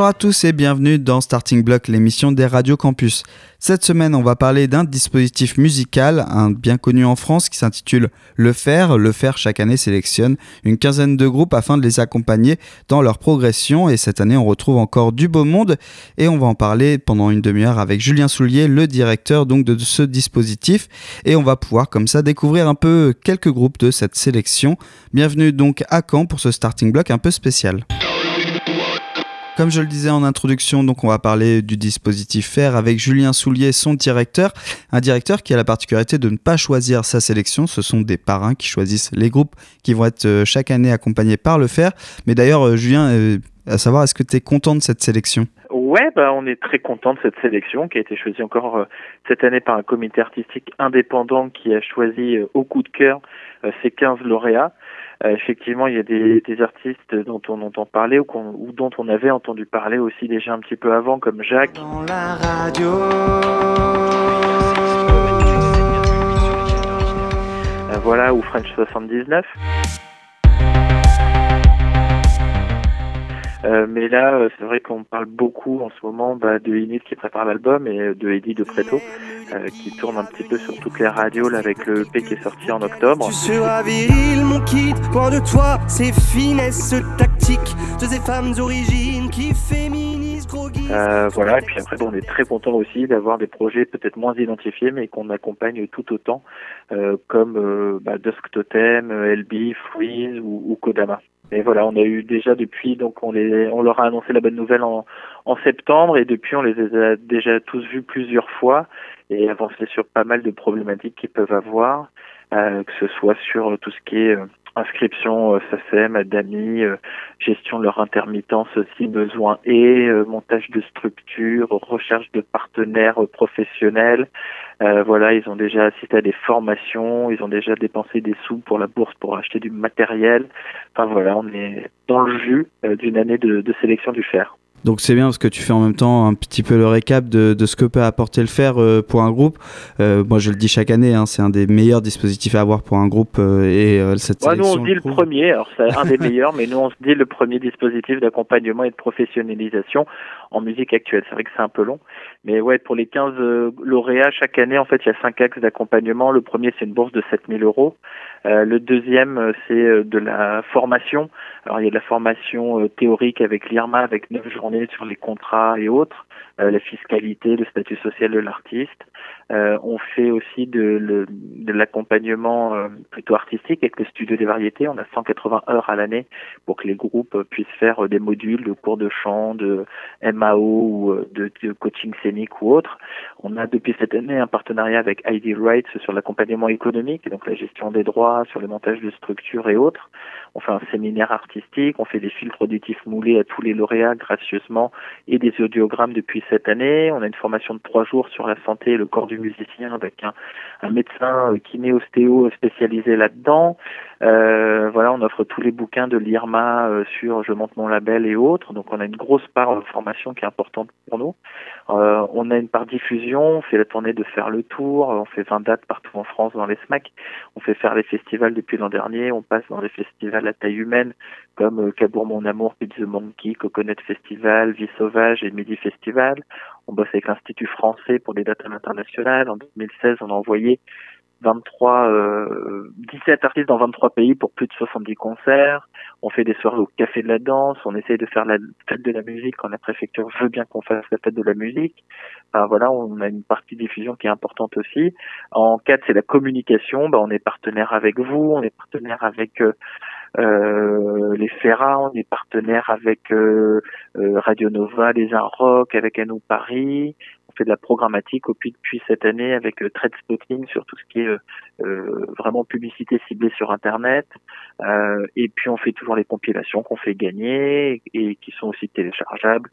Bonjour à tous et bienvenue dans Starting Block, l'émission des Radio Campus. Cette semaine, on va parler d'un dispositif musical, un bien connu en France qui s'intitule Le Fer. Le Fer, chaque année, sélectionne une quinzaine de groupes afin de les accompagner dans leur progression. Et cette année, on retrouve encore du beau monde et on va en parler pendant une demi-heure avec Julien Soulier, le directeur donc de ce dispositif. Et on va pouvoir comme ça découvrir un peu quelques groupes de cette sélection. Bienvenue donc à Caen pour ce Starting Block un peu spécial. Comme je le disais en introduction, on va parler du dispositif FAIR avec Julien Soulier, son directeur. Un directeur qui a la particularité de ne pas choisir sa sélection. Ce sont des parrains qui choisissent les groupes qui vont être euh, chaque année accompagnés par le FAIR. Mais d'ailleurs, euh, Julien, euh, à savoir, est-ce que tu es content de cette sélection? Ouais, bah on est très content de cette sélection qui a été choisie encore cette année par un comité artistique indépendant qui a choisi au coup de cœur ces 15 lauréats. Euh, effectivement, il y a des, des, artistes dont on entend parler ou, ou, dont on avait entendu parler aussi déjà un petit peu avant, comme Jacques. Dans la radio. Euh, voilà, ou French 79. Euh, mais là, euh, c'est vrai qu'on parle beaucoup en ce moment bah, de Init qui prépare l'album et de Eddie de Preto euh, qui tourne un petit peu sur toutes les radios là, avec le EP qui est sorti en octobre. Tu seras viril, mon kit, loin de toi, ces finesses tactiques de ces femmes origines qui féminisent euh, voilà, et puis après, bon, on est très content aussi d'avoir des projets peut-être moins identifiés, mais qu'on accompagne tout autant, euh, comme euh, bah, Dusk Totem, LB, Freeze ou, ou Kodama. Et voilà, on a eu déjà depuis, donc on les, on leur a annoncé la bonne nouvelle en, en septembre et depuis on les a déjà tous vus plusieurs fois et avancé sur pas mal de problématiques qu'ils peuvent avoir, euh, que ce soit sur tout ce qui est euh, inscription euh, SACEM, d'amis, euh, gestion de leur intermittence si besoin et euh, montage de structures, recherche de partenaires professionnels. voilà, ils ont déjà assisté à des formations, ils ont déjà dépensé des sous pour la bourse pour acheter du matériel. Enfin voilà, on est dans le jus d'une année de, de sélection du fer. Donc c'est bien parce que tu fais en même temps un petit peu le récap de, de ce que peut apporter le fer euh, pour un groupe. Euh, moi je le dis chaque année, hein, c'est un des meilleurs dispositifs à avoir pour un groupe euh, et euh, cette ouais, Nous on dit le premier, alors c'est un des meilleurs, mais nous on se dit le premier dispositif d'accompagnement et de professionnalisation en musique actuelle. C'est vrai que c'est un peu long, mais ouais pour les 15 lauréats chaque année en fait il y a cinq axes d'accompagnement. Le premier c'est une bourse de 7000 euros. Euh, le deuxième, euh, c'est euh, de la formation. Alors il y a de la formation théorique avec l'IRMA, avec neuf journées sur les contrats et autres, la fiscalité, le statut social de l'artiste. Euh, on fait aussi de, l'accompagnement euh, plutôt artistique avec le studio des variétés. On a 180 heures à l'année pour que les groupes puissent faire des modules de cours de chant, de MAO ou de, coaching scénique ou autre. On a depuis cette année un partenariat avec ID Rights sur l'accompagnement économique, donc la gestion des droits, sur le montage de structures et autres. On fait un séminaire artistique, on fait des filtres auditifs moulés à tous les lauréats gracieusement et des audiogrammes depuis cette année. On a une formation de trois jours sur la santé et le corps du musicien avec un, un médecin euh, kiné-ostéo spécialisé là-dedans. Euh, on offre tous les bouquins de l'IRMA euh, sur Je monte mon label et autres. Donc on a une grosse part de formation qui est importante pour nous. Euh, on a une part diffusion, on fait la tournée de faire le tour, on fait 20 dates partout en France dans les SMAC, on fait faire les festivals depuis l'an dernier, on passe dans les festivals à taille humaine comme euh, Cabourg Mon Amour, Pizza Monkey, Coconut Festival, Vie Sauvage et Midi Festival. On bosse avec l'Institut français pour des dates internationales. En 2016, on a envoyé 23, euh, 17 artistes dans 23 pays pour plus de 70 concerts. On fait des soirées au Café de la Danse. On essaye de faire la fête de la musique quand la préfecture veut bien qu'on fasse la fête de la musique. Enfin, voilà, on a une partie diffusion qui est importante aussi. En 4, c'est la communication. Ben, on est partenaire avec vous, on est partenaire avec euh les Ferra, on est partenaire avec euh, euh, Radio Nova, les Rock, avec Anou Paris, on fait de la programmatique depuis cette année avec euh, Trade Spotting sur tout ce qui est euh, euh, vraiment publicité ciblée sur Internet. Euh, et puis on fait toujours les compilations qu'on fait gagner et qui sont aussi téléchargeables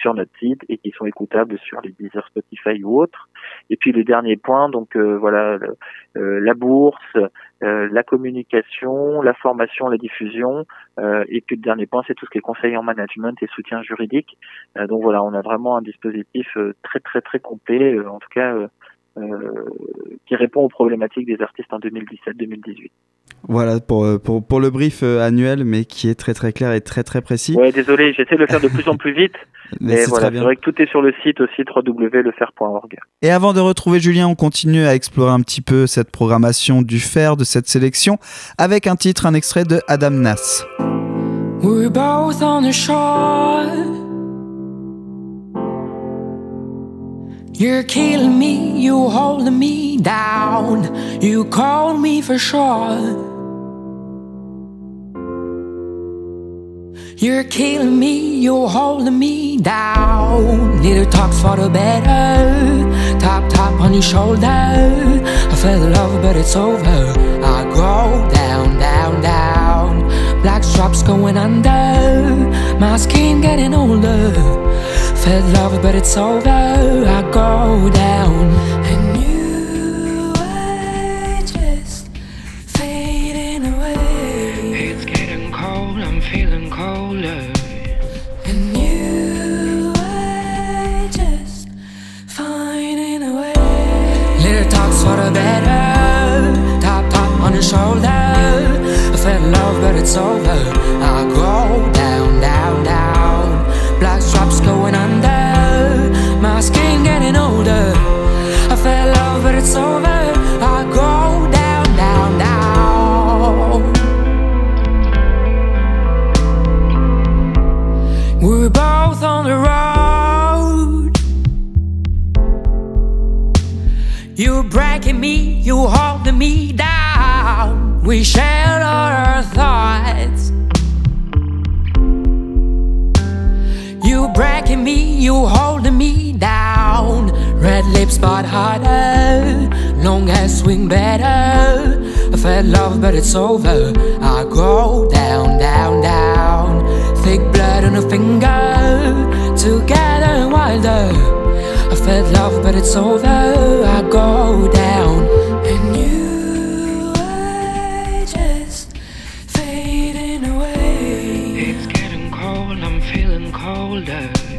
sur notre site et qui sont écoutables sur les Deezer, Spotify ou autres. Et puis le dernier point, donc euh, voilà, euh, la bourse, euh, la communication, la formation, la diffusion. et puis le dernier point, c'est tout ce qui est conseil en management et soutien juridique. donc voilà, on a vraiment un dispositif très très très complet. en tout cas, qui répond aux problématiques des artistes en 2017-2018. Voilà pour, euh, pour, pour, le brief euh, annuel, mais qui est très très clair et très très précis. Ouais, désolé, j'essaie de le faire de plus en plus vite. mais, voilà, c'est vrai que tout est sur le site aussi www.lefer.org. Et avant de retrouver Julien, on continue à explorer un petit peu cette programmation du fer, de cette sélection, avec un titre, un extrait de Adam Nass. We're both on the shore. You're killing me, you holding me down. You called me for sure. You're killing me, you're holding me down. Little talks for the better. Tap, tap on your shoulder. I feel love, but it's over. I go down, down, down. Black straps going under. My skin getting older. Felt love, but it's over. I go down, and you are just fading away. It's getting cold, I'm feeling colder. And you are just finding a way. Little talks for the better. Tap, tap on the shoulder. I felt love, but it's over. But it's over. I go down, down, down. Thick blood on a finger. Together wilder. I felt love, but it's over. I go down. And you are just fading away. It's getting cold, I'm feeling colder.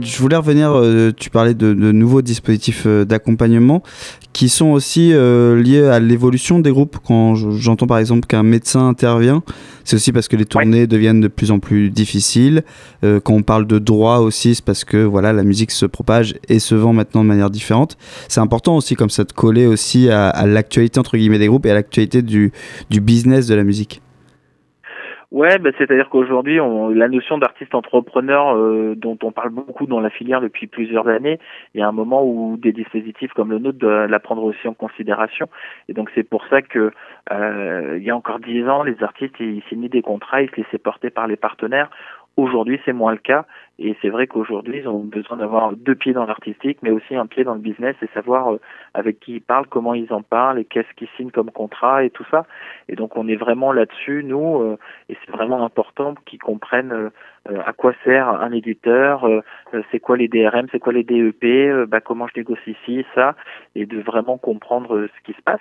Je voulais revenir, euh, tu parlais de, nouveaux dispositifs euh, d'accompagnement qui sont aussi euh, liés à l'évolution des groupes. Quand j'entends par exemple qu'un médecin intervient, c'est aussi parce que les tournées deviennent de plus en plus difficiles. quand on parle de droit aussi, c'est parce que voilà, la musique se propage et se vend maintenant de manière différente. C'est important aussi comme ça de coller aussi à, l'actualité entre guillemets des groupes et à l'actualité du, du business de la musique. Ouais, bah, c'est-à-dire qu'aujourd'hui, la notion d'artiste entrepreneur euh, dont on parle beaucoup dans la filière depuis plusieurs années, il y a un moment où des dispositifs comme le nôtre doivent la prendre aussi en considération. Et donc c'est pour ça que euh, il y a encore dix ans, les artistes ils signaient des contrats, ils se laissaient porter par les partenaires. Aujourd'hui, c'est moins le cas. Et c'est vrai qu'aujourd'hui, ils ont besoin d'avoir deux pieds dans l'artistique, mais aussi un pied dans le business et savoir euh, avec qui ils parlent, comment ils en parlent et qu'est-ce qu'ils signent comme contrat et tout ça. Et donc, on est vraiment là-dessus, nous, euh, et c'est vraiment important qu'ils comprennent euh, à quoi sert un éditeur, c'est quoi les DRM, c'est quoi les DEP, bah, comment je négocie ici, ça, et de vraiment comprendre ce qui se passe.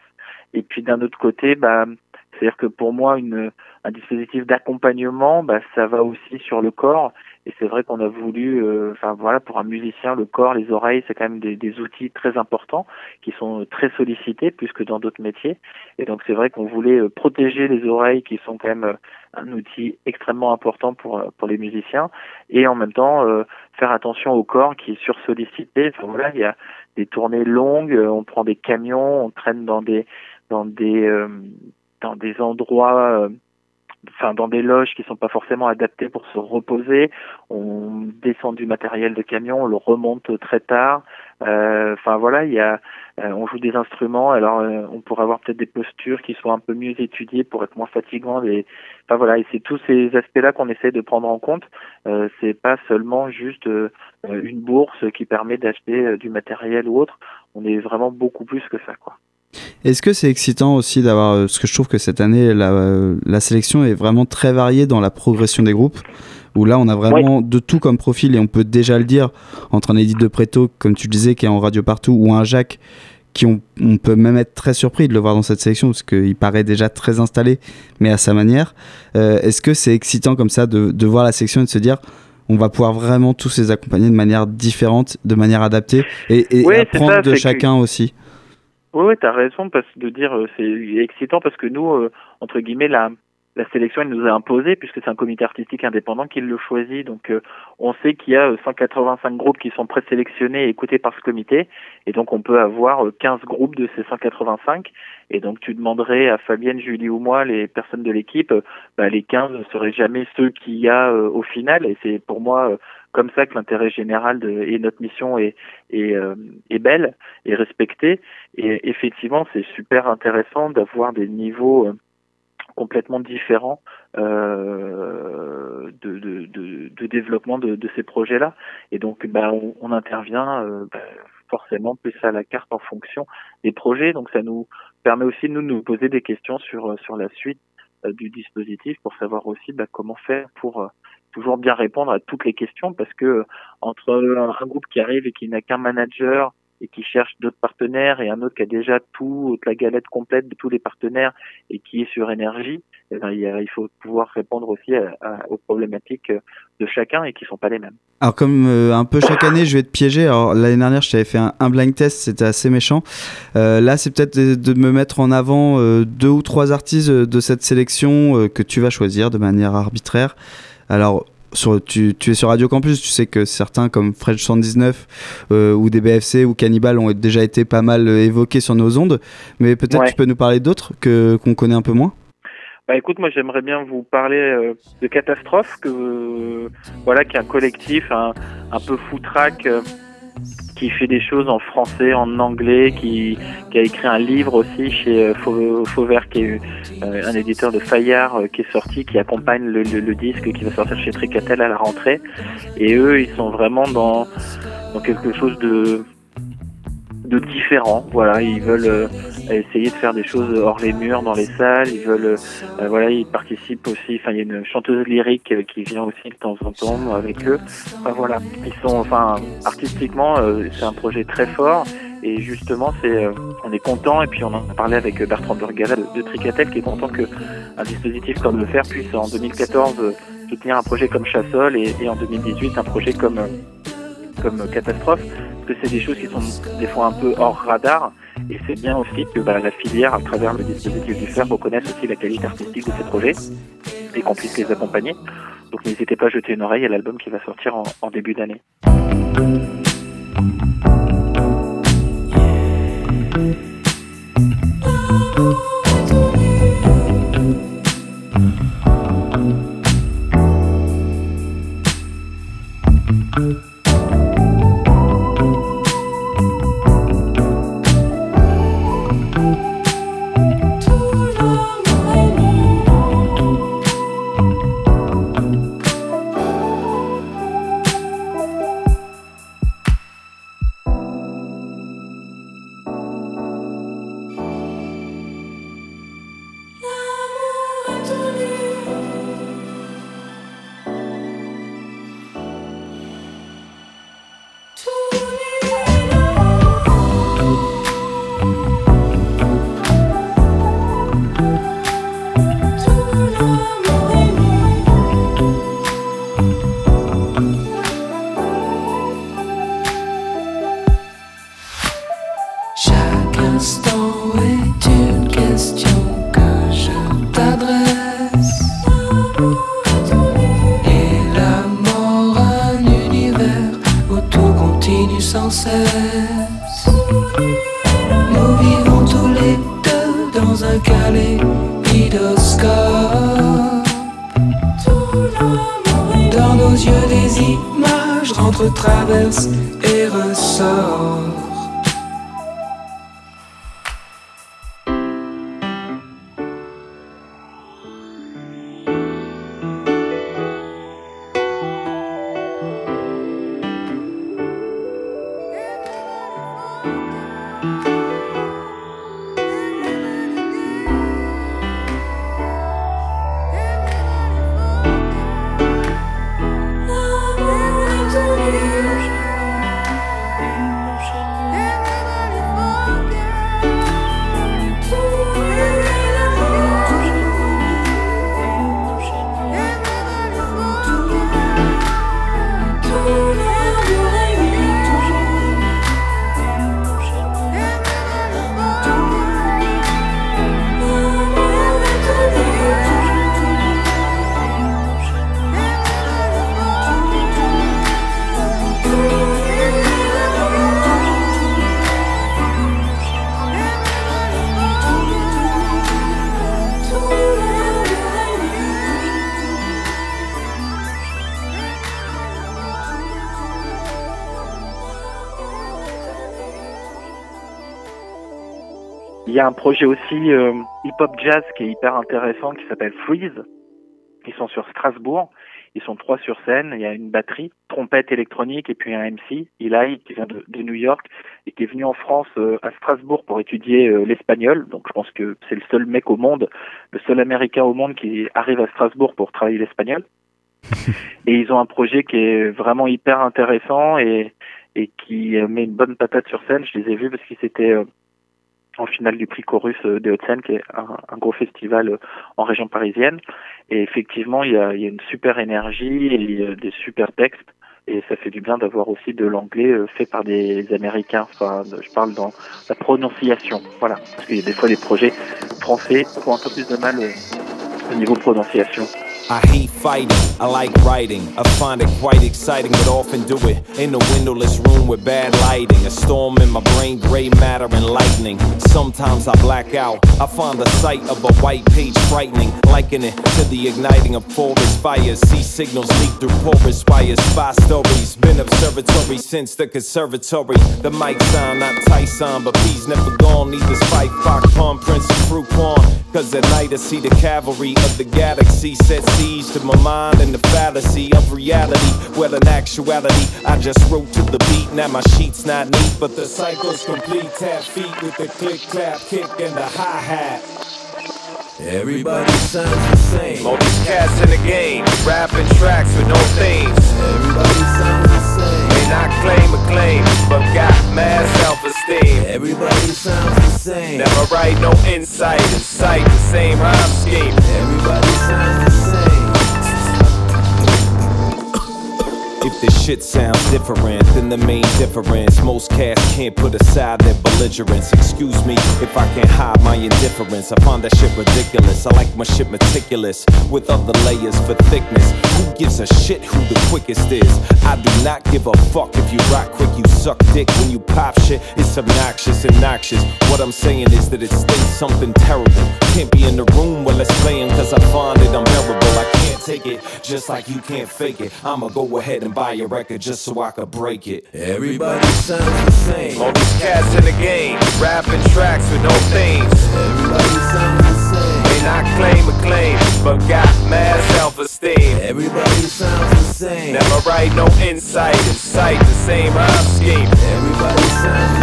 Et puis d'un autre côté, bah, C'est-à-dire que pour moi, une, un dispositif d'accompagnement, bah, ça va aussi sur le corps. Et c'est vrai qu'on a voulu, euh, enfin voilà, pour un musicien, le corps, les oreilles, c'est quand même des, des, outils très importants qui sont très sollicités plus que dans d'autres métiers. Et donc c'est vrai qu'on voulait euh, protéger les oreilles, qui sont quand même euh, un outil extrêmement important pour pour les musiciens, et en même temps faire attention au corps qui est sursollicité. Enfin voilà, il y a des tournées longues, on prend des camions, on traîne dans des dans des dans des endroits enfin dans des loges qui sont pas forcément adaptées pour se reposer. On descend du matériel de camion, on le remonte très tard. Euh, enfin voilà, il y a, euh, on joue des instruments. Alors euh, on pourrait avoir peut-être des postures qui soient un peu mieux étudiées pour être moins fatigants. Et enfin voilà, et c'est tous ces aspects-là qu'on essaie de prendre en compte. Euh, c'est pas seulement juste une bourse qui permet d'acheter du matériel ou autre. On est vraiment beaucoup plus que ça, quoi. Est-ce que c'est excitant aussi d'avoir, euh, ce que je trouve que cette année, la, la, sélection est vraiment très variée dans la progression des groupes, où là on a vraiment de tout comme profil et on peut déjà le dire, entre un Edith de Préto, comme tu disais, qui est en radio partout, ou un Jacques, qui on, on peut même être très surpris de le voir dans cette sélection, parce qu'il paraît déjà très installé, mais à sa manière. Euh, Est-ce que c'est excitant comme ça de, de voir la sélection et de se dire, on va pouvoir vraiment tous les accompagner de manière différente, de manière adaptée, et, et apprendre de chacun aussi? Oui, oui tu as raison parce, de dire euh, c'est excitant parce que nous, euh, entre guillemets, la, la sélection elle nous a imposé puisque c'est un comité artistique indépendant qui le choisit. Donc euh, on sait qu'il y a 185 groupes qui sont présélectionnés et écoutés par ce comité. Et donc on peut avoir 15 groupes de ces 185 et donc tu demanderais à Fabienne, Julie ou moi, les personnes de l'équipe, bah, les 15 ne seraient jamais ceux qu'il y a au final. Et c'est pour moi comme ça que l'intérêt général de, et notre mission est, est, euh, est belle et respectée. Et effectivement, c'est super intéressant d'avoir des niveaux euh, complètement différents euh, de, de, de, de, développement de, ces projets-là. Et donc, bah, on, on intervient euh, bah, forcément plus à la carte en fonction des projets. Donc, ça nous permet aussi nous de nous poser des questions sur sur la suite du dispositif pour savoir aussi bah, comment faire pour toujours bien répondre à toutes les questions parce que entre un groupe qui arrive et qui n'a qu'un manager et qui cherche d'autres partenaires et un autre qui a déjà tout, la galette complète de tous les partenaires et qui est sur énergie, eh ben, il faut pouvoir répondre aussi aux problématiques de chacun et qui sont pas les mêmes. Alors comme euh, un peu chaque année, je vais te piéger. Alors l'année dernière, je t'avais fait un, blind test, c'était assez méchant. Euh, là, c'est peut-être de, me mettre en avant euh, deux ou trois artistes de cette sélection que tu vas choisir de manière arbitraire. Alors, sur, tu, es sur Radio Campus, tu sais que certains comme Fred 119 euh, ou DBFC ou Cannibal ont déjà été pas mal euh, évoqués sur nos ondes, mais peut-être tu peux nous parler d'autres que qu'on connaît un peu moins? Bah écoute, moi j'aimerais bien vous parler euh, de Catastrophe, que voilà, qui est un collectif un, un peu foutraque qui fait des choses en français, en anglais, qui, qui a écrit un livre aussi chez euh, Fauvert, qui est euh, un éditeur de Fayard, euh, qui est sorti, qui accompagne le, le, disque qui va sortir chez Tricatel à la rentrée. Et eux, ils sont vraiment dans, dans quelque chose de de différents. Voilà, ils veulent euh, essayer de faire des choses hors les murs, dans les salles. Ils veulent, euh, voilà, ils participent aussi. Enfin, il y a une chanteuse lyrique euh, qui vient aussi de temps en temps avec eux. Voilà, ils sont, enfin, artistiquement, c'est un projet très fort. Et justement, c'est, on est content. Et puis, on en a parlé avec Bertrand Burgala de, Tricatel, qui est content que un dispositif comme le faire puisse en 2014 soutenir un projet comme Chassol et, et en 2018 un projet comme comme catastrophe, c'est des choses qui sont des fois un peu hors radar. Et c'est bien aussi que bah, la filière, à travers le dispositif du FER, reconnaisse aussi la qualité artistique de ces projets et qu'on puisse les accompagner. Donc n'hésitez pas à jeter une oreille à l'album qui va sortir en, début d'année. Il y a un projet aussi euh, hip-hop jazz qui est hyper intéressant qui s'appelle Freeze. Ils sont sur Strasbourg. Ils sont trois sur scène. Il y a une batterie, trompette électronique et puis un MC, Eli, qui vient de, New York et qui est venu en France euh, à Strasbourg pour étudier euh, l'espagnol. Donc je pense que c'est le seul mec au monde, le seul américain au monde qui arrive à Strasbourg pour travailler l'espagnol. et ils ont un projet qui est vraiment hyper intéressant et, et qui met une bonne patate sur scène. Je les ai vus parce qu'ils étaient en finale du prix Chorus euh, de Haute-Seine, qui est un, gros festival euh, en région parisienne. Et effectivement, il y a, une super énergie et des super textes. Et ça fait du bien d'avoir aussi de l'anglais euh, fait par des Américains. Enfin, je parle dans la prononciation. Voilà. Parce qu'il y a des fois des projets français qui ont un peu plus de mal au niveau prononciation. I hate fighting, I like writing. I find it quite exciting, but often do it in a windowless room with bad lighting. A storm in my brain, gray matter and lightning. Sometimes I black out. I find the sight of a white page frightening, liken it to the igniting of forest fires. See signals leak through porous wires. Spy stories, been observatory since the conservatory. The mic sound not Tyson, but P's never gone. Neither Spike, Fox, Palm, Prince, and Fruit. Cause at night I see the cavalry of the galaxy set siege to my mind and the fallacy of reality. Well, in actuality, I just wrote to the beat. Now my sheet's not neat, but the cycle's complete. Tap feet with the click, clap, kick, and the hi hat. Everybody sounds the same. All these cats in the game, rapping tracks with no themes. Everybody sounds the same. May not claim acclaim, but got mad self-esteem. Everybody sounds the same. Never write no insight, incite the same rhyme scheme. Everybody sounds the same. This shit sounds different than the main difference, most cats can't put aside their belligerence. Excuse me if I can't hide my indifference. I find that shit ridiculous. I like my shit meticulous with other layers for thickness. Who gives a shit who the quickest is? I do not give a fuck if you rock quick, you suck dick when you pop shit. It's obnoxious and noxious. What I'm saying is that it states something terrible. Can't be in the room while it's playing, cause I find it unbearable. I can't take it, just like you can't fake it. I'ma go ahead and and buy a record just so I could break it. Everybody sounds the same. All these cats in the game, rapping tracks with no themes. Everybody sounds the same. May not claim a claim, but got mad self-esteem. Everybody sounds the same. Never write no insight, incite the same rhyme scheme. Everybody sounds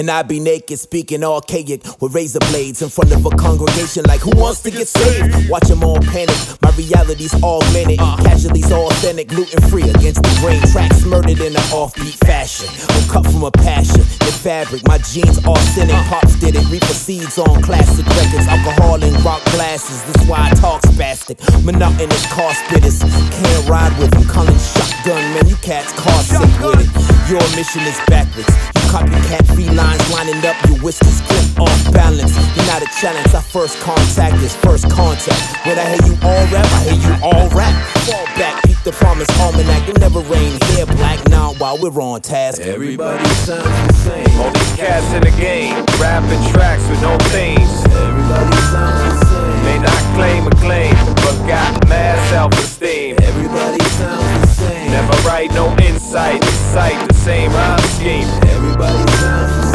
And I be naked, speaking archaic with razor blades in front of a congregation like who wants to get saved? Watch them all panic. My reality's augmented. Uh. Casualties authentic, gluten free against the grain. Tracks murdered in an offbeat fashion. I'm cut from a passion. The fabric, my jeans authentic. Uh. Pops did it. Reaper seeds on classic records. Alcohol and rock glasses. That's why I talk spastic. Monotonous car spitters. Can't ride with them. Calling shotgun, man. You cats car sick with it. Your mission is backwards. You copycat felines lining up. Your whiskers clip off balance. You're not a challenge. Our first contact is first contact. When I hear you all rap, I hear you all rap. Fall back, keep the promise almanac. It never rain here, black now while we're on task. Everybody sounds the same. All these cats in the game, rapping tracks with no themes. Everybody sounds the same. May not claim a claim, but got mad self-esteem. Everybody sounds the same. Never write no insight, cite the same rhyme scheme. Everybody sounds the same.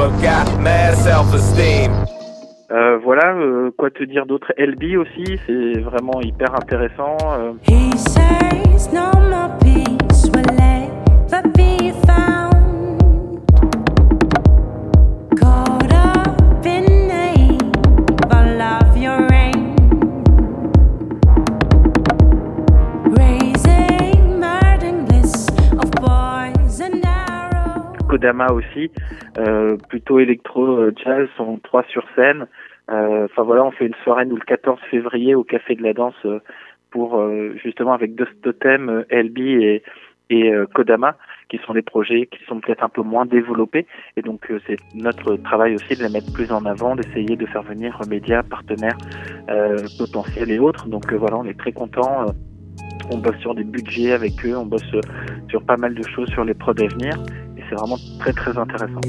But got mad self-esteem. Euh, voilà, euh, quoi te dire d'autre? LB aussi, c'est vraiment hyper intéressant. euh. He says no more peace will ever be found. Kodama aussi, euh, plutôt électro euh, jazz, sont trois sur scène. Euh, Enfin voilà, on fait une soirée nous le 14 février au Café de la Danse pour justement avec deux totems, LB et, et Kodama, qui sont des projets qui sont peut-être un peu moins développés. Et donc c'est notre travail aussi de les mettre plus en avant, d'essayer de faire venir médias, partenaires euh, potentiels et autres. Donc euh, voilà, on est très contents. on bosse sur des budgets avec eux, on bosse sur pas mal de choses sur les prods à venir. C'est vraiment très très intéressant.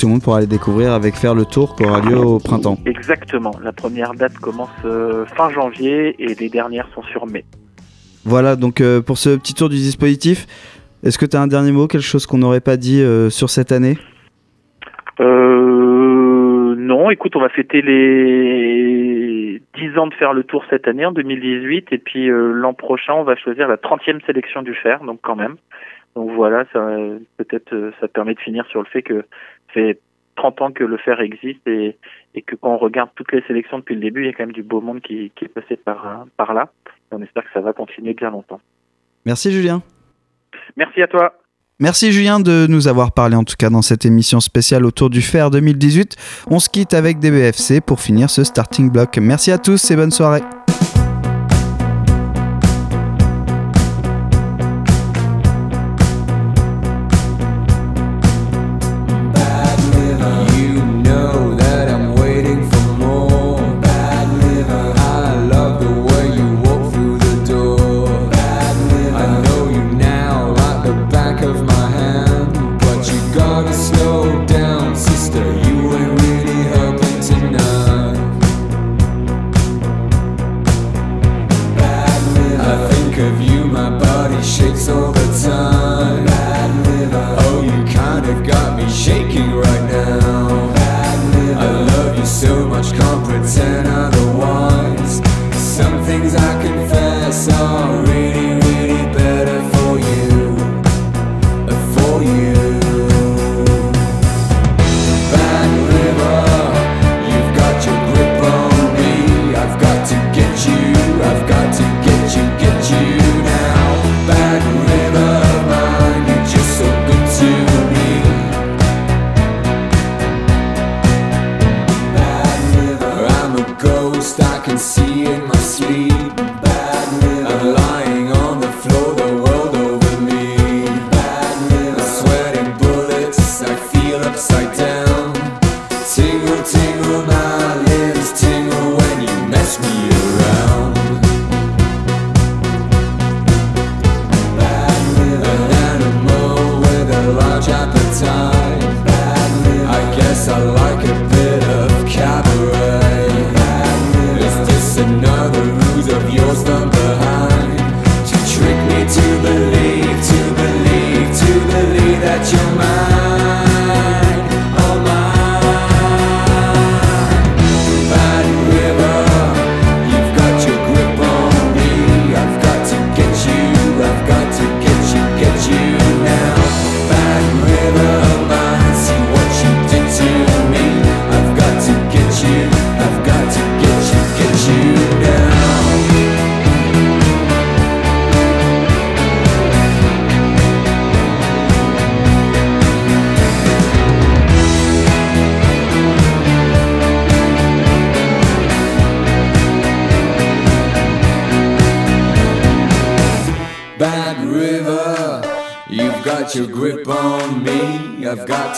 Tout le monde pourra aller découvrir avec faire le tour qui aura lieu au printemps. Exactement. La première date commence euh, fin janvier et les dernières sont sur mai. Voilà, donc euh, pour ce petit tour du dispositif, est-ce que tu as un dernier mot, quelque chose qu'on n'aurait pas dit euh, sur cette année? Non, écoute, on va fêter les 10 ans de faire le tour cette année, en 2018, et puis l'an prochain, on va choisir la 30e sélection du fer, donc quand même. Donc voilà, ça peut-être ça permet de finir sur le fait que fait 30 ans que le fer existe et, et que quand on regarde toutes les sélections depuis le début, il y a quand même du beau monde qui, qui est passé par, par là. Et on espère que ça va continuer bien longtemps. Merci Julien. Merci à toi. Merci Julien de nous avoir parlé en tout cas dans cette émission spéciale autour du fer 2018. On se quitte avec DBFC pour finir ce starting block. Merci à tous et bonne soirée.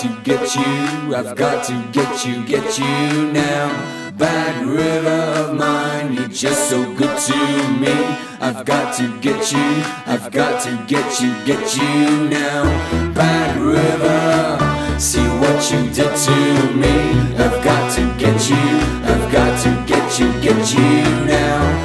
to get you, I've got to get you, get you now. Bad river of mine, you're just so good to me. I've got to get you, I've got to get you, get you now. Bad river, see what you did to me. I've got to get you, I've got to get you, get you now.